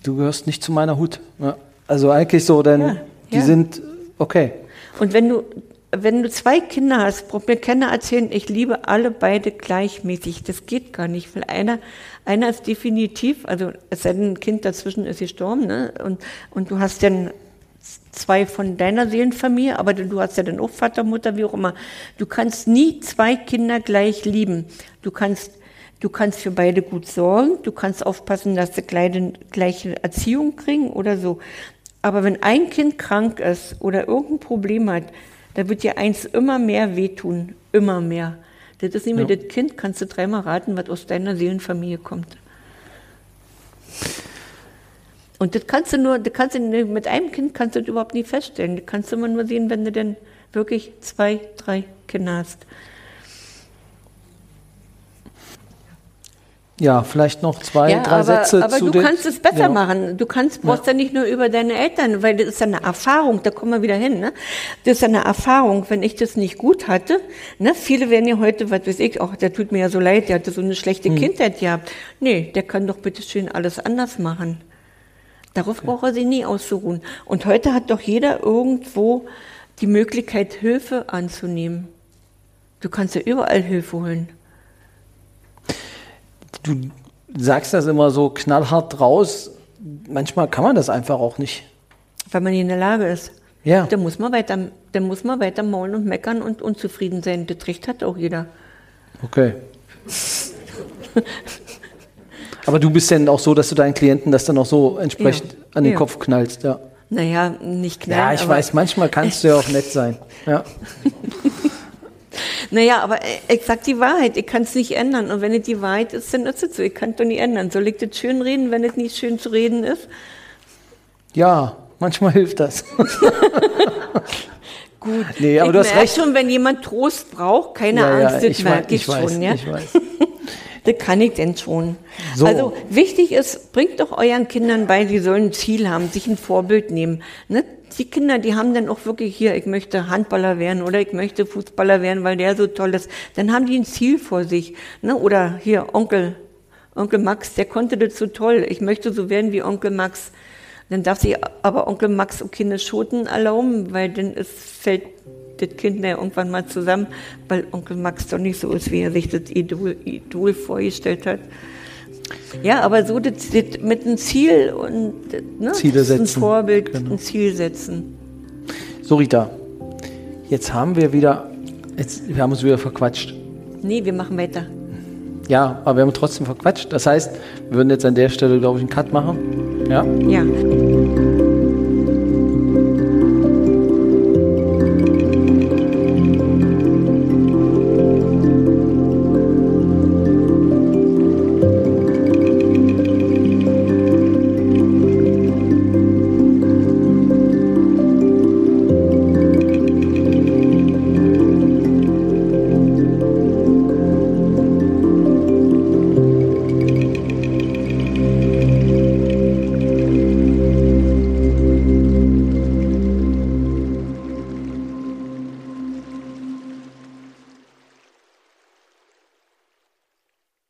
Du gehörst nicht zu meiner Hut. Ja. Also eigentlich so, denn ja, die sind okay. Und wenn du, wenn du zwei Kinder hast, braucht mir keiner erzählen, ich liebe alle beide gleichmäßig. Das geht gar nicht, weil einer, einer ist definitiv, also es sei denn, ein Kind dazwischen ist gestorben, ne? und, und du hast dann zwei von deiner Seelenfamilie, aber du hast ja dann auch Vater, Mutter, wie auch immer. Du kannst nie zwei Kinder gleich lieben. Du kannst, du kannst für beide gut sorgen, du kannst aufpassen, dass sie gleiche, gleiche Erziehung kriegen oder so. Aber wenn ein Kind krank ist oder irgendein Problem hat, da wird dir eins immer mehr wehtun, immer mehr. Das ist nicht mehr ja. das Kind, kannst du dreimal raten, was aus deiner Seelenfamilie kommt. Und das kannst du nur, das kannst du mit einem Kind kannst du das überhaupt nicht feststellen. Das kannst du immer nur sehen, wenn du denn, wirklich zwei, drei Kinder hast. Ja, vielleicht noch zwei, Ja, drei aber, Sätze aber zu du den- kannst es besser Genau. machen. Du kannst, brauchst ja. nicht nur über deine Eltern, weil das ist ja eine Erfahrung, da kommen wir wieder hin. Ne? Das ist ja eine Erfahrung, wenn ich das nicht gut hatte. Ne? Viele werden ja heute, was weiß ich, auch der tut mir ja so leid, der hatte so eine schlechte Hm. Kindheit gehabt. Nee, der kann doch bitte schön alles anders machen. Darauf braucht er sich nie auszuruhen. Und heute hat doch jeder irgendwo die Möglichkeit, Hilfe anzunehmen. Du kannst ja überall Hilfe holen. Du sagst das immer so knallhart raus. Manchmal kann man das einfach auch nicht. Weil man nicht in der Lage ist. Ja. Da muss man weiter, da muss man weiter maulen und meckern und unzufrieden sein. Das Recht hat auch jeder. Okay. [laughs] Aber du bist denn auch so, dass du deinen Klienten das dann auch so entsprechend Ja. an den Ja. Kopf knallst, ja. Naja, nicht knallen. Ja, ich weiß, manchmal kannst du ja auch [laughs] nett sein. Ja. Naja, aber ich sag die Wahrheit. Ich kann es nicht ändern. Und wenn es die Wahrheit ist, dann ist es so. Ich kann es doch nicht ändern. Soll ich das schön reden, wenn es nicht schön zu reden ist? ja, manchmal hilft das. [laughs] Gut. Nee, aber ich du hast recht. schon, wenn jemand Trost braucht, keine ja, Angst, ja, das ich, merke ich, ich weiß, schon. Ja? ich weiß. [laughs] Das kann ich denn schon. So. Also wichtig ist, bringt doch euren Kindern bei, die sollen ein Ziel haben, sich ein Vorbild nehmen. Ne? Die Kinder, die haben dann auch wirklich hier, ich möchte Handballer werden oder ich möchte Fußballer werden, weil der so toll ist. Dann haben die ein Ziel vor sich. Ne? Oder hier Onkel, Onkel Max, der konnte das so toll. Ich möchte so werden wie Onkel Max. Dann darf sich aber Onkel Max auch keine Schoten erlauben, weil dann ist, fällt das Kind ja irgendwann mal zusammen, weil Onkel Max doch nicht so ist, wie er sich das Idol, Idol vorgestellt hat. Ja, aber so das, das mit einem Ziel und ne, Ziele ist ein setzen, Vorbild, genau. ein Ziel setzen. So, Rita, jetzt haben wir wieder, jetzt, wir haben uns wieder verquatscht. Nee, wir machen weiter. Ja, aber wir haben trotzdem verquatscht. Das heißt, wir würden jetzt an der Stelle, glaube ich, einen Cut machen. Ja? Ja.